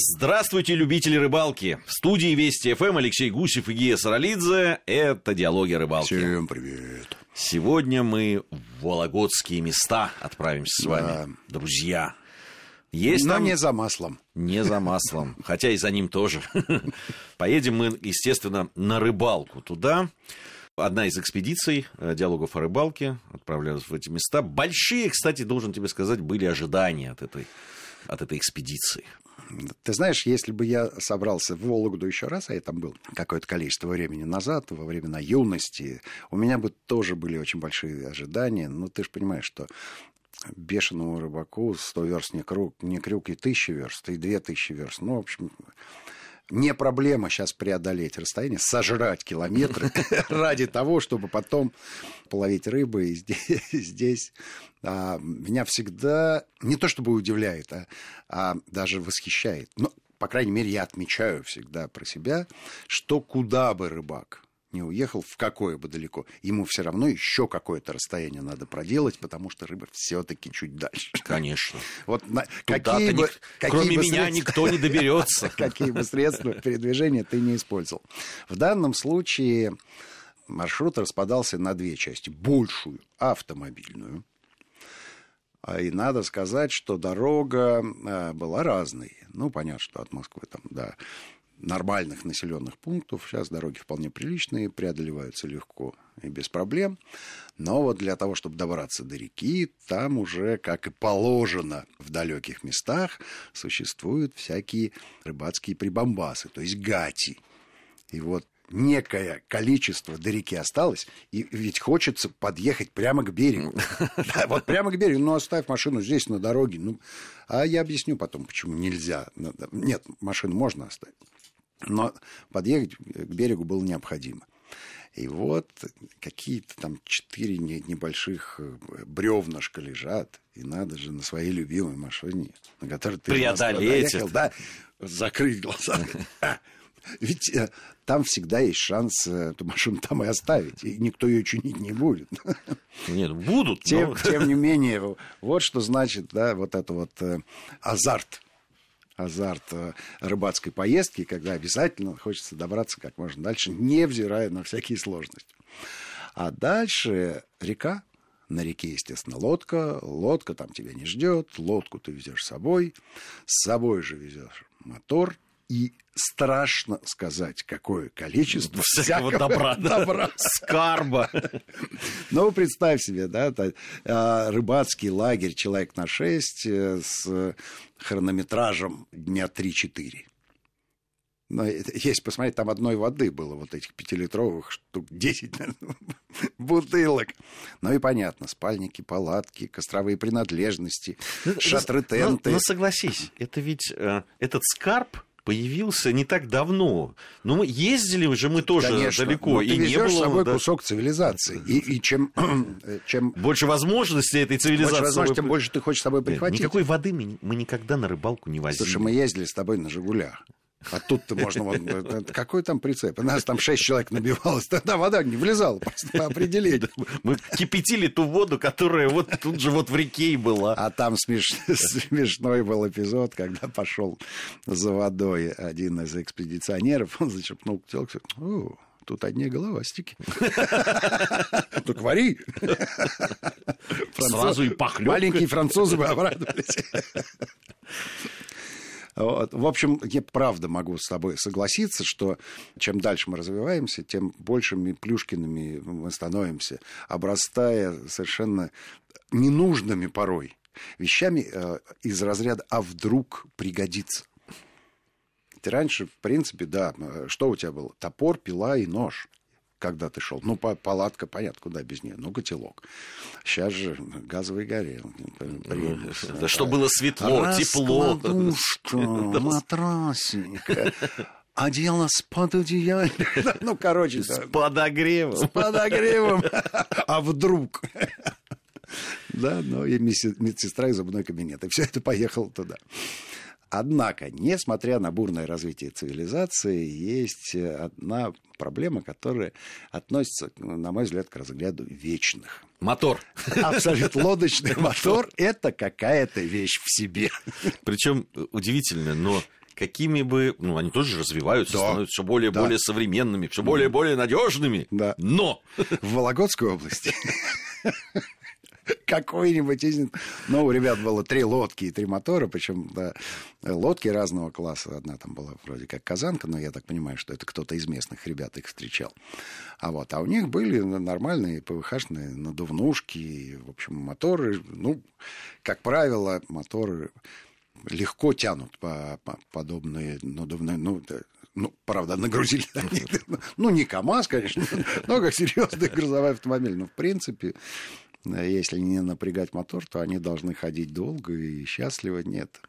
Здравствуйте, любители рыбалки! В студии Вести ФМ Алексей Гусев и Гия Саралидзе. Это «Диалоги о рыбалке». Всем привет. Сегодня мы в Вологодские места отправимся с вами, Да. друзья. Есть Но там... не за маслом. Не за маслом, хотя и за ним тоже. Поедем мы, естественно, на рыбалку туда. Одна из экспедиций э, диалогов о рыбалке отправлялась в эти места. Большие, кстати, должен тебе сказать, были ожидания от этой, от этой экспедиции. Ты знаешь, если бы я собрался в Вологду еще раз, а я там был какое-то количество времени назад, во времена юности, у меня бы тоже были очень большие ожидания. Но ты же понимаешь, что бешеному рыбаку 100 верст не крюк, не крюк и тысячи верст, и две тысячи верст. Ну, в общем, не проблема сейчас преодолеть расстояние, сожрать километры ради того, чтобы потом половить рыбы. И здесь, здесь а, меня всегда не то чтобы удивляет, а, а даже восхищает. Ну, по крайней мере, я отмечаю всегда про себя, что куда бы рыбак не уехал, в какое бы далеко, ему все равно еще какое-то расстояние надо проделать, потому что рыба все-таки чуть дальше. Конечно. Вот на- какие бы, ник- какие Кроме бы меня средства- никто не доберется. какие бы средства передвижения ты не использовал. В данном случае маршрут распадался на две части. Большую автомобильную. А И надо сказать, что дорога э, была разной. Ну, понятно, что от Москвы там до нормальных населенных пунктов сейчас дороги вполне приличные, преодолеваются легко и без проблем. Но вот для того, чтобы добраться до реки, там уже, как и положено в далеких местах, существуют всякие рыбацкие прибамбасы, то есть гати. И вот некое количество до реки осталось, и ведь хочется подъехать прямо к берегу. Да, вот прямо к берегу. Ну, оставь машину здесь, на дороге. Ну, а я объясню потом, почему нельзя. Нет, машину можно оставить. Но подъехать к берегу было необходимо. И вот какие-то там четыре не- небольших э, бревнышка лежат, и надо же на своей любимой машине, на которой ты Преодолеть доехал, да, закрыть глаза. Ведь э, там всегда есть шанс э, эту машину там и оставить, и никто ее чинить не будет. Нет, будут. Тем, но- тем не менее, вот что значит, да, вот это вот азарт азарт э, рыбацкой поездки, когда обязательно хочется добраться как можно дальше, невзирая на всякие сложности. А дальше река. На реке, естественно, лодка. Лодка там тебя не ждет. Лодку ты везешь с собой. С собой же везешь мотор. И страшно сказать, какое количество Всякого добра, да. добра. Скарба. Ну, представь себе, да, а, рыбацкий лагерь «Человек на шесть» э, с хронометражем дня 3-4. Но это- если посмотреть, там одной воды было, вот этих пятилитровых штук 10 наверное, бутылок. Ну и понятно, спальники, палатки, костровые принадлежности, шатры, Ну, тенты. Ну, согласись, это ведь э, этот скарб появился не так давно. Ну, мы ездили же мы тоже Конечно, далеко, но и ты не везешь с было собой да, кусок цивилизации. И, и чем, э, чем больше возможностей этой больше цивилизации. возможностей, тем больше ты хочешь с собой Нет, прихватить. Никакой воды мы, мы никогда на рыбалку не возили. Слушай, мы ездили с тобой на «Жигулях». А тут-то можно... Вот, э, какой там прицеп? У нас там шесть человек набивалось. Тогда вода не влезала просто по определению. Мы кипятили ту воду, которая вот тут же вот в реке и была. А там смеш- смешной был эпизод, когда пошел за водой один из экспедиционеров, он зачерпнул телку, о, тут одни головастики. Так вари. Сразу и похлёбка. Маленькие французы бы обрадовались. Вот. В общем, я правда могу с тобой согласиться, что чем дальше мы развиваемся, тем большими плюшкиными мы становимся, обрастая совершенно ненужными порой вещами э, из разряда «а вдруг пригодится». Ты раньше, в принципе, да, э, что у тебя было? Топор, пила и нож когда ты шел. Ну, па- палатка, понятно, куда без нее. Ну, котелок. Сейчас же газовый горел. Да что было светло, тепло. Матрасик. Одела с пододеяльник. Ну, короче, С подогревом. с подогревом. А вдруг? Да, ну и медсестра и зубной кабинет. И все это поехало туда. Однако, несмотря на бурное развитие цивилизации, есть одна проблема, которая относится, на мой взгляд, к разгляду вечных. Мотор. Абсолютно лодочный мотор – это какая-то вещь в себе. Причем удивительно, но какими бы, ну, они тоже развиваются, Да. становятся все более и Да. более современными, все более и более надежными. Да. Но В Вологодской области какой-нибудь из... Ну, у ребят было три лодки и три мотора, причем да, лодки разного класса. Одна там была вроде как казанка, но я так понимаю, что это кто-то из местных ребят их встречал. А вот, а у них были нормальные ПВХшные надувнушки, в общем, моторы, ну, как правило, моторы легко тянут по, по- подобные надувные, ну, да, ну, правда, нагрузили они, ну, не КАМАЗ, конечно, но как серьезный грузовой автомобиль. Но, в принципе, если не напрягать мотор, то они должны ходить долго и счастливо нет.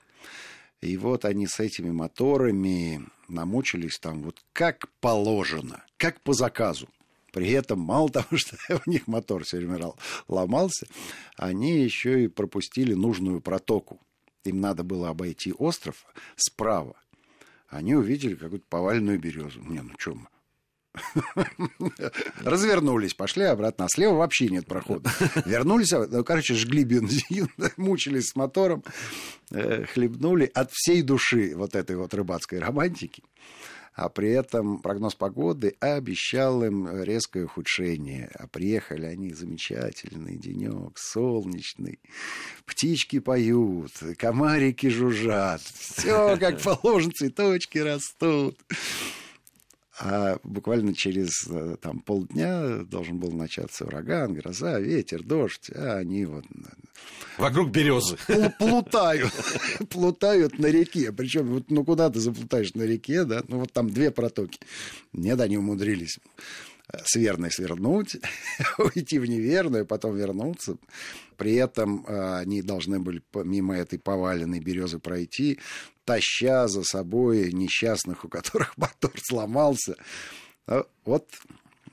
И вот они с этими моторами намучились там вот как положено, как по заказу. При этом мало того, что у них мотор все время ломался, они еще и пропустили нужную протоку. Им надо было обойти остров справа. Они увидели какую-то поваленную березу. Не, ну что? Развернулись, пошли обратно. А слева вообще нет прохода. Вернулись, а, ну, короче, жгли бензин, мучились с мотором, э, хлебнули от всей души вот этой вот рыбацкой романтики. А при этом прогноз погоды обещал им резкое ухудшение. А приехали они замечательный денек, солнечный. Птички поют, комарики жужжат. Все как положено, цветочки растут. А буквально через э, там, полдня должен был начаться ураган, гроза, ветер, дождь. А они вот вокруг березы. пл- плутают, плутают на реке. Причем, вот, ну, куда ты заплутаешь на реке, да? Ну, вот там две протоки. Нет, они умудрились с верной свернуть, уйти в неверную, потом вернуться. При этом э, они должны были мимо этой поваленной березы пройти, таща за собой несчастных, у которых мотор сломался. А Вот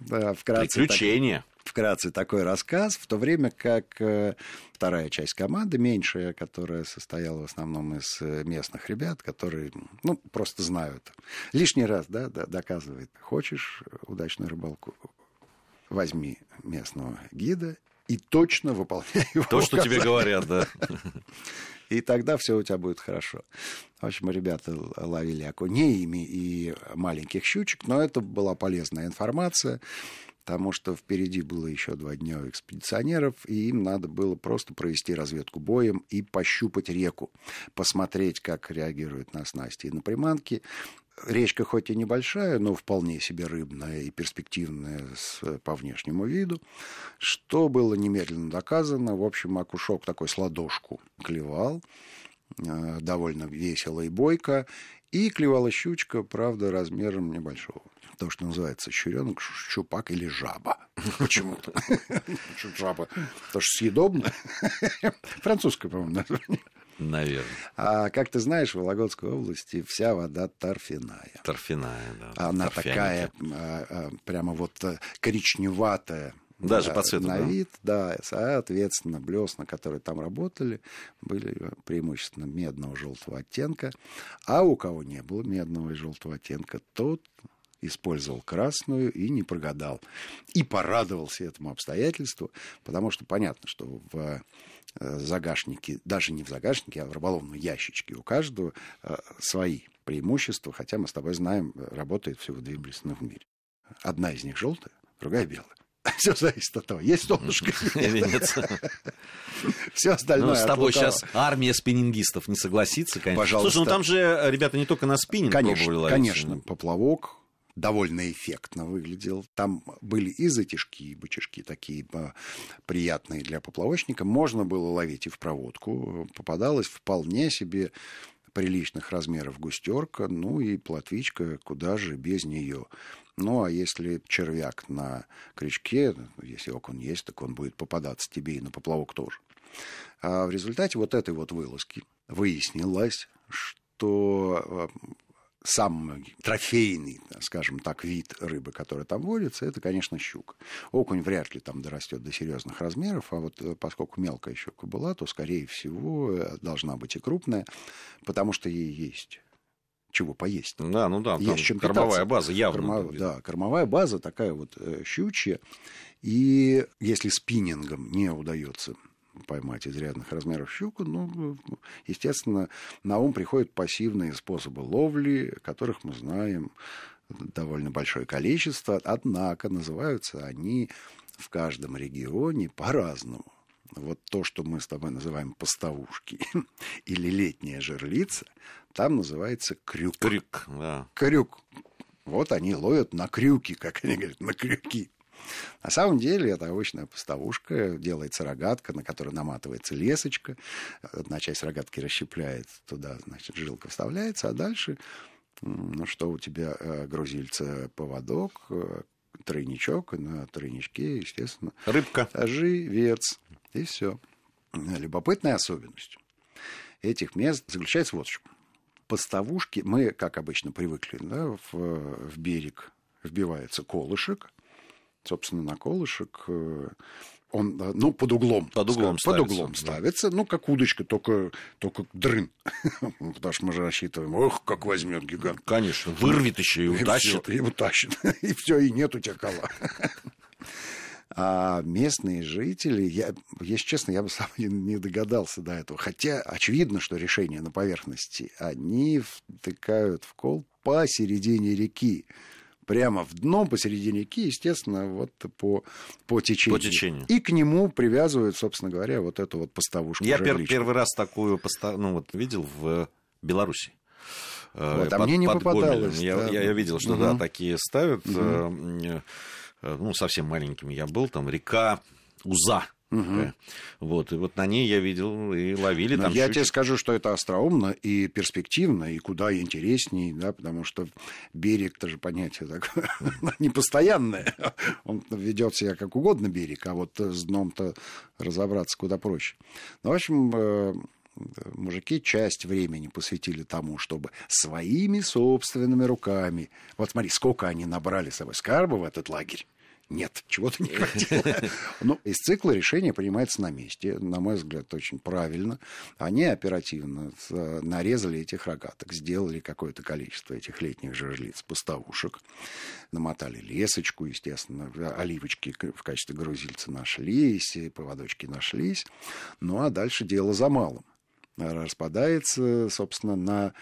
да, вкратце так- Приключения. Вкратце такой рассказ, в то время как э, вторая часть команды, меньшая, которая состояла в основном из э, местных ребят, которые, ну, просто знают. Лишний раз, да, доказывает. Хочешь удачную рыбалку, возьми местного гида и точно выполняй его То, что тебе говорят, да. И тогда все у тебя будет хорошо. В общем, ребята ловили окунеями и маленьких щучек, но это была полезная информация, потому что впереди было еще два дня у экспедиционеров, и им надо было просто провести разведку боем и пощупать реку, посмотреть, как реагируют на снасти и на приманки. Речка хоть и небольшая, но вполне себе рыбная и перспективная с, по внешнему виду, что было немедленно доказано. В общем, макушок такой с ладошку клевал, э, довольно весело и бойко, и клевала щучка, правда, размером небольшого. То, что называется щуренок, щупак или жаба. Почему-то. Жаба. Потому что съедобно. Французское, по-моему, название. Наверное. А как ты знаешь, в Вологодской области вся вода торфяная. Торфяная, да. Она торфяники. такая а, а, прямо вот э, коричневатая. Даже да, по цвету, На да? вид, да. Соответственно, блесна, которые там работали, были преимущественно медного желтого оттенка. А у кого не было медного и желтого оттенка, тот использовал красную и не прогадал. И порадовался этому обстоятельству, потому что понятно, что в э, загашнике, даже не в загашнике, а в рыболовном ящичке у каждого э, свои преимущества, хотя мы с тобой знаем, работает всего две блесны в мире. Одна из них желтая, другая белая. Все зависит от того, есть солнышко Или нет? Все остальное. Ну, с тобой сейчас армия спиннингистов не согласится, конечно. Пожалуйста. Слушай, ну там же э, ребята не только на спиннинг Конечно, ловить. конечно, поплавок довольно эффектно выглядел. Там были и затяжки, и бычажки такие а, приятные для поплавочника. Можно было ловить и в проводку. Попадалась вполне себе приличных размеров густерка, ну и плотвичка, куда же без нее. Ну, а если червяк на крючке, если окунь есть, так он будет попадаться тебе и на поплавок тоже. А в результате вот этой вот вылазки выяснилось, что э, сам трофейный, скажем так, вид рыбы, который там водится, это, конечно, щука. Окунь вряд ли там дорастет до серьезных размеров, а вот э, поскольку мелкая щука была, то, скорее всего, э, должна быть и крупная, потому что ей есть чего поесть. Да, ну да, Есть там чем кормовая питаться. база явно. Там да, кормовая база такая вот э, щучья. И если спиннингом не удается поймать изрядных размеров щуку, ну, естественно, на ум приходят пассивные способы ловли, которых мы знаем довольно большое количество, однако называются они в каждом регионе по-разному. Вот то, что мы с тобой называем поставушки или летняя жерлица, там называется крюк. Крюк, да. Крюк. Вот они ловят на крюки, как они говорят, на крюки. На самом деле это обычная поставушка, делается рогатка, на которой наматывается лесочка, одна часть рогатки расщепляется, туда, значит, жилка вставляется, а дальше, ну что у тебя, э, грузильца, поводок, э, тройничок, на тройничке, естественно, рыбка, живец, и все. Любопытная особенность этих мест заключается вот в чем. Поставушки, мы, как обычно, привыкли, да, в, в берег вбивается колышек, собственно, на колышек э, он, ну, под углом. Под углом скажем, ставится. Под углом ставится, ну, как удочка, только, только дрын. Потому что мы же рассчитываем, ох, как возьмет гигант. Конечно, вырвет еще и утащит. И, утащит. И все, и нет у тебя кола. А местные жители, я, если честно, я бы сам не догадался до этого. Хотя очевидно, что решение на поверхности. Они втыкают в кол посередине реки прямо в дно посередине реки, естественно, вот по, по течению. По течению. И к нему привязывают, собственно говоря, вот эту вот поставушку. Я пер, первый раз такую поста... ну, вот, видел в Беларуси. Э, вот, а под, мне не попадалось. Я, да. я, я видел, что угу. да, такие ставят. Угу. Ну, совсем маленьким я был, там река Уза Угу. Вот, и вот на ней я видел и ловили Но там Я щучек. тебе скажу, что это остроумно и перспективно, и куда интересней, да, потому что берег, это же понятие такое непостоянное. Он ведет себя как угодно берег, а вот с дном-то разобраться куда проще. Ну, в общем, э, мужики часть времени посвятили тому, чтобы своими собственными руками... Вот смотри, сколько они набрали с собой скарба в этот лагерь нет, чего-то не хватило. Ну, из цикла решение принимается на месте. На мой взгляд, очень правильно. Они оперативно нарезали этих рогаток, сделали какое-то количество этих летних жерлиц, поставушек, намотали лесочку, естественно, оливочки в качестве грузильца нашлись, поводочки нашлись. Ну, а дальше дело за малым. Распадается, собственно, на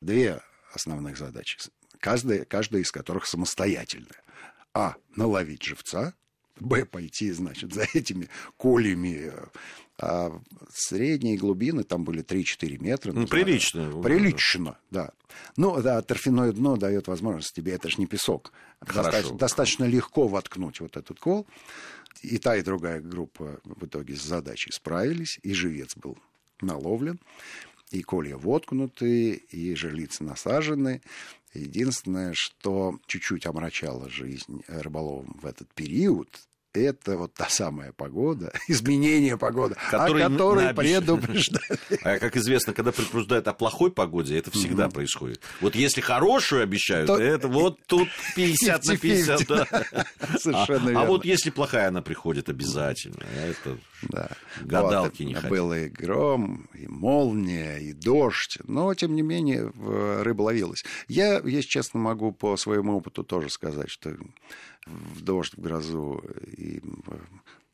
две основных задачи, каждая, каждая из которых самостоятельная. А. Наловить живца. Б. Пойти, значит, за этими колями. А средние глубины там были 3-4 метра. Ну, прилично. Прилично, да. Ну, да, торфяное дно дает возможность тебе, это же не песок. Достаточно, достаточно легко воткнуть вот этот кол. И та, и другая группа в итоге с задачей справились, и живец был наловлен, и колья воткнуты, и жерлицы насажены, Единственное, что чуть-чуть омрачало жизнь рыболовам в этот период, это вот та самая погода, изменение погоды, Который о которой предупреждали. А как известно, когда предупреждают о плохой погоде, это всегда угу. происходит. Вот если хорошую обещают, то... это вот тут 50 на 50. Да. Совершенно а, верно. А вот если плохая, она приходит обязательно. Это да. гадалки вот, не хотят. Был и гром, и молния, и дождь. Но, тем не менее, рыба ловилась. Я, если честно, могу по своему опыту тоже сказать, что в дождь, в грозу, и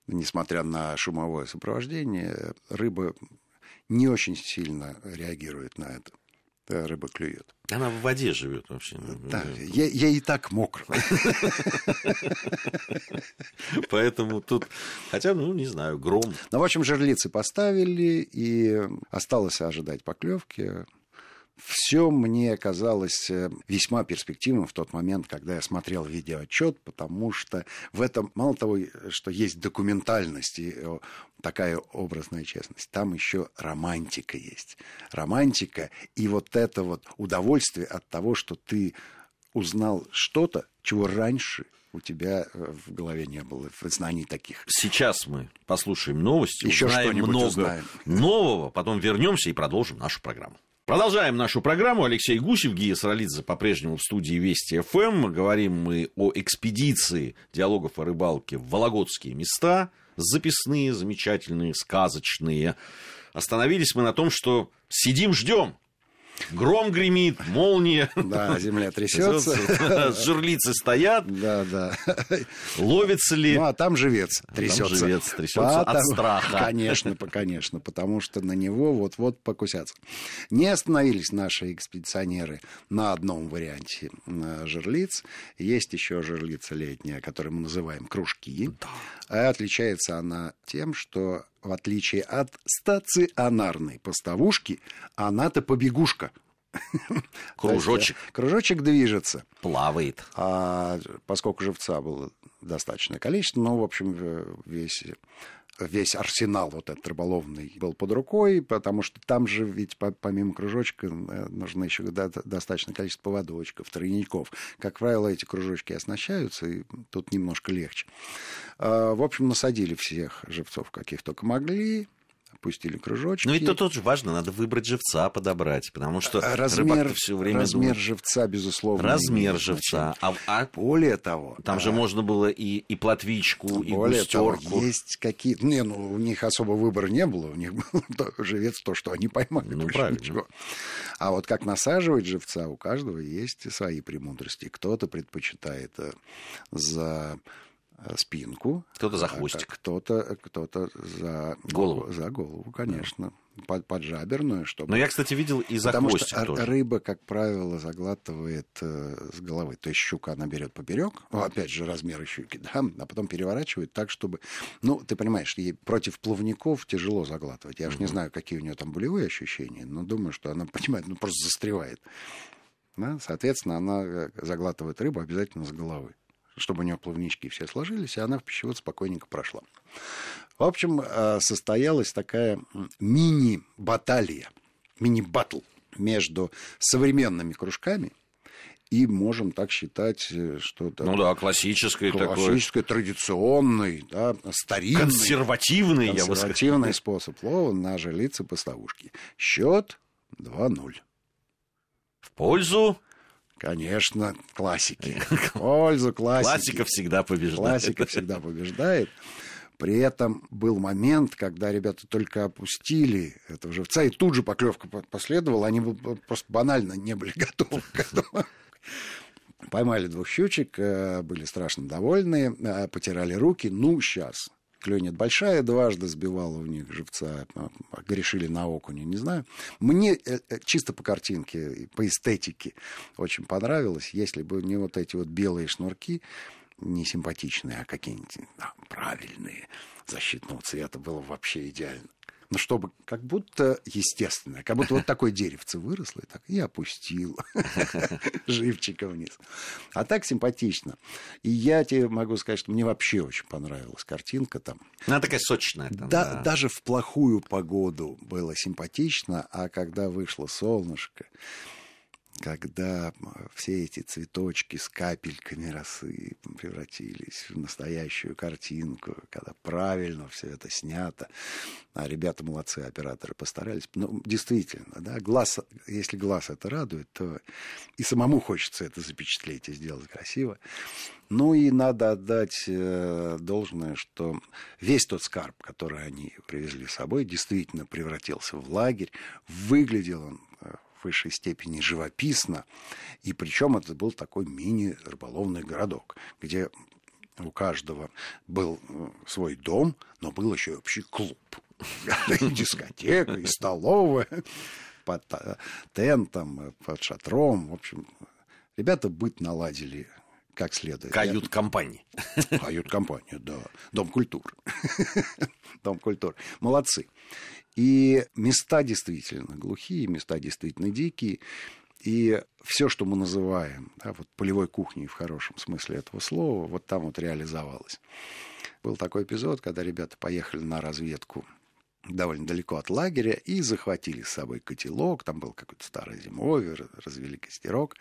несмотря на шумовое сопровождение, рыба не очень сильно реагирует на это. Рыба клюет. Она в воде живет вообще. Да, я, я и так мокр. Поэтому тут, хотя, ну, не знаю, гром. Ну, в общем, жерлицы поставили, и осталось ожидать поклевки все мне казалось э, весьма перспективным в тот момент, когда я смотрел видеоотчет, потому что в этом, мало того, что есть документальность и э, такая образная честность, там еще романтика есть. Романтика и вот это вот удовольствие от того, что ты узнал что-то, чего раньше у тебя э, в голове не было знаний таких. Сейчас мы послушаем новости, Еще узнаем много узнаем. нового, потом вернемся и продолжим нашу программу. Продолжаем нашу программу. Алексей Гусев, Гия Саралидзе по-прежнему в студии Вести ФМ. Говорим мы о экспедиции диалогов о рыбалке в Вологодские места. Записные, замечательные, сказочные. Остановились мы на том, что сидим, ждем. Гром гремит, молния. Да, земля трясется. Жерлицы стоят. Да, да. Ловится ли? Ну, а там живец трясется. Там живец трясется от страха. Конечно, конечно, потому что на него вот-вот покусятся. Не остановились наши экспедиционеры на одном варианте жерлиц. Есть еще жерлица летняя, которую мы называем кружки. Да. Отличается она тем, что в отличие от стационарной поставушки, она-то побегушка. Кружочек. Есть, кружочек движется. Плавает. А поскольку живца было достаточное количество, ну, в общем, весь весь арсенал вот этот рыболовный был под рукой, потому что там же ведь помимо кружочка э, нужно еще достаточное количество поводочков, тройников. Как правило, эти кружочки оснащаются, и тут немножко легче. А, в общем, насадили всех живцов, каких только могли, пустили кружочки. Ну, это тоже важно, надо выбрать живца подобрать, потому что а, размер, все время размер думает... живца, безусловно. Размер живца. А, а более того... Там а... же можно было и, и платвичку, и более густерку. Того, есть какие... Не, ну, у них особо выбора не было, у них был живец то, что они поймали. Ну, правильно. Ничего. А вот как насаживать живца, у каждого есть свои премудрости. Кто-то предпочитает э, за Э, спинку. Кто-то за хвостик. Кто-то кто за голову. За голову, конечно. Под, поджаберную, чтобы... Но я, кстати, видел и за Потому хвостик что тоже. рыба, как правило, заглатывает э, с головы. То есть щука она берет поперек, ну, опять же, размеры щуки, да, а потом переворачивает так, чтобы... Ну, ты понимаешь, ей против плавников тяжело заглатывать. Я уж не знаю, какие у нее там болевые ощущения, но думаю, что она, понимает, ну, просто застревает. Да? Соответственно, она э, заглатывает рыбу обязательно с головы чтобы у нее плавнички все сложились, и она в пищевод спокойненько прошла. В общем, э, состоялась такая мини-баталия, мини-батл между современными кружками и можем так считать, э, что это... Ну да, классической классической, такой... традиционный, да, старинный... Консервативный, консервативный я бы сказал. Способ лова на жилицы поставушки. Счет 2-0. В пользу Конечно, классики. Пользу классики. Классика всегда побеждает. Классика всегда побеждает. При этом был момент, когда ребята только опустили этого живца, и тут же поклевка последовала, они просто банально не были готовы к этому. Поймали двух щучек, э, были страшно довольны, э, потирали руки. Ну, сейчас клюнет большая, дважды сбивала у них живца, а, грешили на окуне, не знаю. Мне э, э, чисто по картинке, по эстетике очень понравилось, если бы не вот эти вот белые шнурки, не симпатичные, а какие-нибудь да, правильные, защитного цвета, было вообще идеально но чтобы как будто естественно, как будто вот такое деревце выросло и так и опустил живчика вниз. А так симпатично. И я тебе могу сказать, что мне вообще очень понравилась картинка там. Она такая сочная. Там, да, да. Даже в плохую погоду было симпатично, а когда вышло солнышко, когда все эти цветочки с капельками росы превратились в настоящую картинку, когда правильно все это снято. А ребята молодцы, операторы постарались. Ну, действительно, да, глаз, если глаз это радует, то и самому хочется это запечатлеть и сделать красиво. Ну и надо отдать э, должное, что весь тот скарб, который они привезли с собой, действительно превратился в лагерь. Выглядел он в высшей степени живописно. И причем это был такой мини-рыболовный городок, где у каждого был э, свой дом, но был еще и общий клуб. И дискотека, и столовая под э, тентом, э, под шатром. В общем, ребята быт наладили как следует. Кают-компании. Кают-компания, да. Дом культуры. Дом культуры. Молодцы. И места действительно глухие, места действительно дикие. И все, что мы называем да, вот полевой кухней в хорошем смысле этого слова, вот там вот реализовалось. Был такой эпизод, когда ребята поехали на разведку довольно далеко от лагеря и захватили с собой котелок, там был какой-то старый зимовье, развели костерок.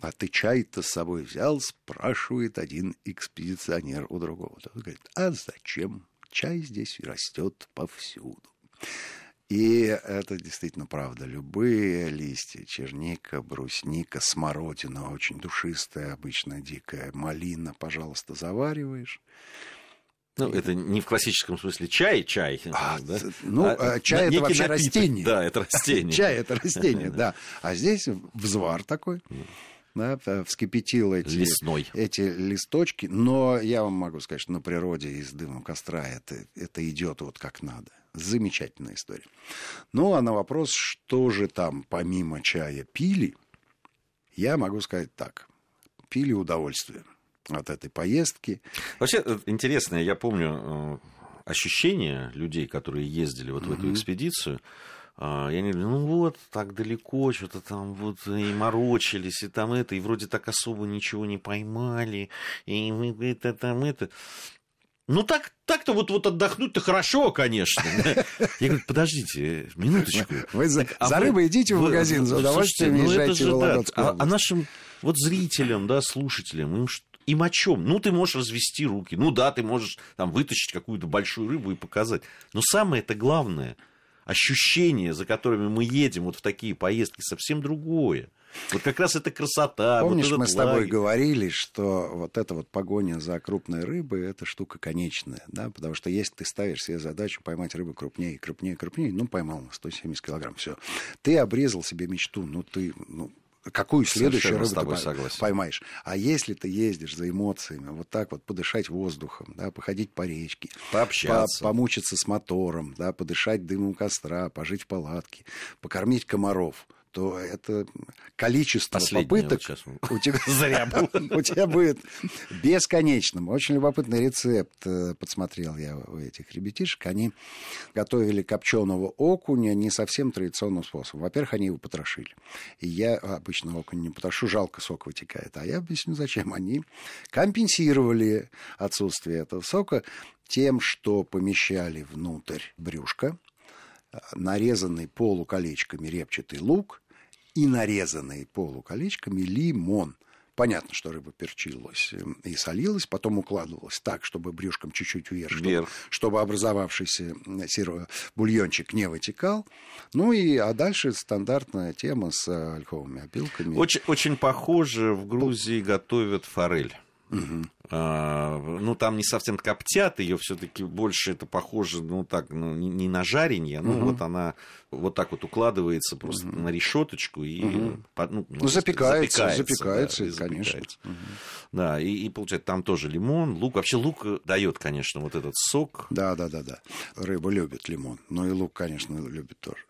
А ты чай-то с собой взял, спрашивает один экспедиционер у другого. Тот говорит, а зачем? Чай здесь растет повсюду. И это действительно правда. Любые листья, черника, брусника, смородина, очень душистая, обычно дикая, малина, пожалуйста, завариваешь. Ну, это не в классическом смысле чай, чай. А, да? Ну, а, чай это вообще напиток. растение. Да, это растение. Чай это растение, да. А здесь взвар такой. Да, вскипятил эти, Лесной. эти листочки. Но я вам могу сказать, что на природе из дыма костра это, это идет вот как надо. Замечательная история. Ну, а на вопрос, что же там помимо чая пили, я могу сказать так. Пили удовольствие от этой поездки. Вообще, э, интересно, я помню э, ощущение людей, которые ездили вот в эту экспедицию. А, и они говорили, ну вот, так далеко, что-то там вот и морочились, и там это, и вроде так особо ничего не поймали, и мы это там это. Ну, так, так-то вот, вот отдохнуть-то хорошо, конечно. Я говорю, подождите, минуточку. Вы за, А за рыбой идите в вы- магазин, за слушайте, удовольствием ну это езжайте же в да. А, а нашим вот зрителям, да, слушателям, им о чем? Ну, ты можешь развести руки. Ну да, ты можешь там вытащить какую-то большую рыбу и показать. Но самое это главное, ощущение, за которыми мы едем вот в такие поездки, совсем другое. Вот как раз эта красота. вот Помнишь, этот мы с тобой лагерь. говорили, что вот эта вот погоня за крупной рыбой, это штука конечная, да, потому что если ты ставишь себе задачу поймать рыбу крупнее, крупнее, крупнее, ну, поймал на 170 килограмм, все. Ты обрезал себе мечту, ну, ты, ну, какую следующую Совершенно рыбу ты согласен. поймаешь. А если ты ездишь за эмоциями, вот так вот подышать воздухом, да, походить по речке, Пообщаться. по- помучиться с мотором, да, подышать дымом костра, пожить в палатке, покормить комаров, то это количество Последнее попыток вот у тебя, Зря у тебя будет бесконечным. Очень любопытный рецепт э, подсмотрел я у этих ребятишек. Они готовили копченого окуня не совсем традиционным способом. Во-первых, они его потрошили. И я обычно окунь не потрошу, жалко сок вытекает. А я объясню, зачем. Они компенсировали отсутствие этого сока тем, что помещали внутрь брюшка, нарезанный полуколечками репчатый лук и нарезанный полуколечками лимон. Понятно, что рыба перчилась э, и солилась, потом укладывалась так, чтобы брюшком чуть-чуть вверх, чтобы, Вверх. чтобы образовавшийся м, сиро- бульончик не вытекал. Ну и, а дальше стандартная тема с ольховыми опилками. Очень, очень похоже, в Грузии готовят форель. А, ну, там не совсем коптят ее, все-таки больше это похоже, ну, так, ну, не, на жаренье, ну, вот она вот так вот укладывается просто на решеточку и по- ну, сказать, запекается, запекается, запекается, да, и конечно. запекается. Да, и, и получается, там тоже лимон, лук. Вообще лук дает, конечно, вот этот сок. Да, да, да, да. Рыба любит лимон. Ну и лук, конечно, любит тоже.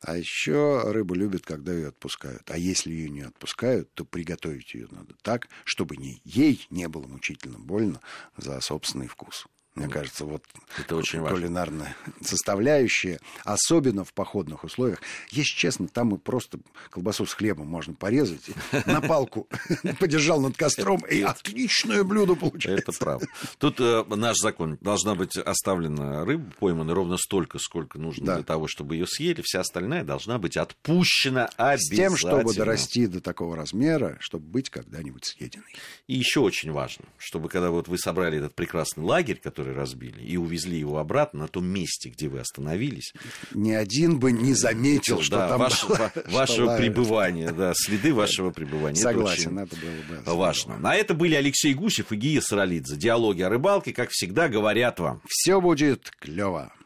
А еще рыба любит, когда ее отпускают. А если ее не отпускают, то приготовить ее надо так, чтобы ей не было мучительно больно за собственный вкус. Мне кажется, вот Это очень важно. кулинарная составляющая, особенно в походных условиях. Если честно, там и просто колбасу с хлебом можно порезать, на палку подержал над костром, и отличное блюдо получается. Это правда. Тут э, наш закон. Должна быть оставлена рыба поймана ровно столько, сколько нужно для того, чтобы ее съели. Вся остальная должна быть отпущена С обязательно. тем, чтобы дорасти до такого размера, чтобы быть когда-нибудь съеденной. И еще очень важно, чтобы когда вот вы собрали этот прекрасный лагерь, который разбили, и увезли его обратно на том месте, где вы остановились, Ни один бы не заметил, что да, там ваш- было, ва- что пребывания, да, следы вашего пребывания. Это Согласен, очень это было бы важно. А это были Алексей Гусев и Гия Саралидзе. Диалоги о рыбалке, как всегда, говорят вам. Все будет клево.